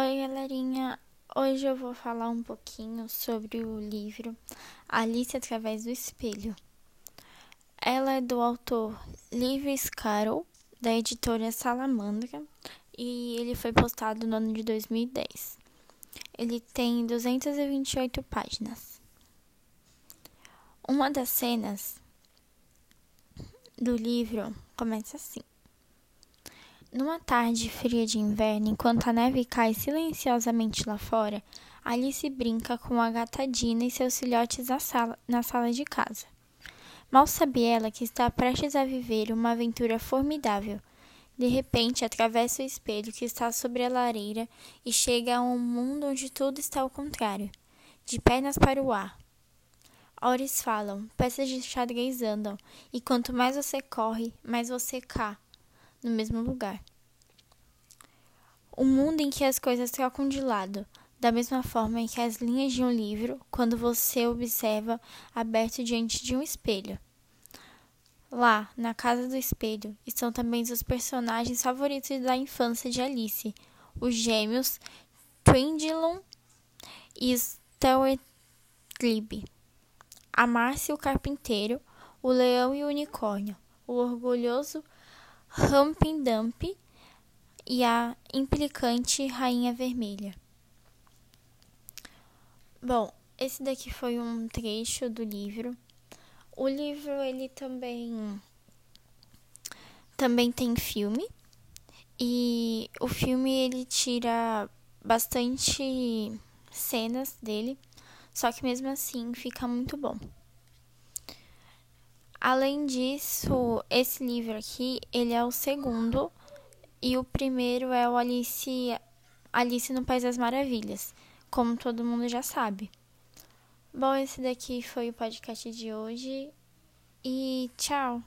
Oi, galerinha. Hoje eu vou falar um pouquinho sobre o livro Alice através do espelho. Ela é do autor Lewis Carroll, da editora Salamandra, e ele foi postado no ano de 2010. Ele tem 228 páginas. Uma das cenas do livro começa assim. Numa tarde fria de inverno, enquanto a neve cai silenciosamente lá fora, Alice brinca com a gata Dina e seus filhotes na sala, na sala de casa. Mal sabe ela que está prestes a viver uma aventura formidável. De repente, atravessa o espelho que está sobre a lareira e chega a um mundo onde tudo está ao contrário, de pernas para o ar. Horas falam, peças de xadrez andam, e quanto mais você corre, mais você cai no mesmo lugar. Um mundo em que as coisas trocam de lado, da mesma forma em que as linhas de um livro, quando você observa aberto diante de um espelho. Lá, na casa do espelho, estão também os personagens favoritos da infância de Alice, os gêmeos Twindlon e Glib, a Márcia o carpinteiro, o leão e o unicórnio, o orgulhoso Humpty Dumpty e a implicante Rainha Vermelha. Bom, esse daqui foi um trecho do livro. O livro ele também também tem filme e o filme ele tira bastante cenas dele, só que mesmo assim fica muito bom. Além disso, esse livro aqui, ele é o segundo e o primeiro é o Alice, Alice no País das Maravilhas, como todo mundo já sabe. Bom, esse daqui foi o podcast de hoje e tchau!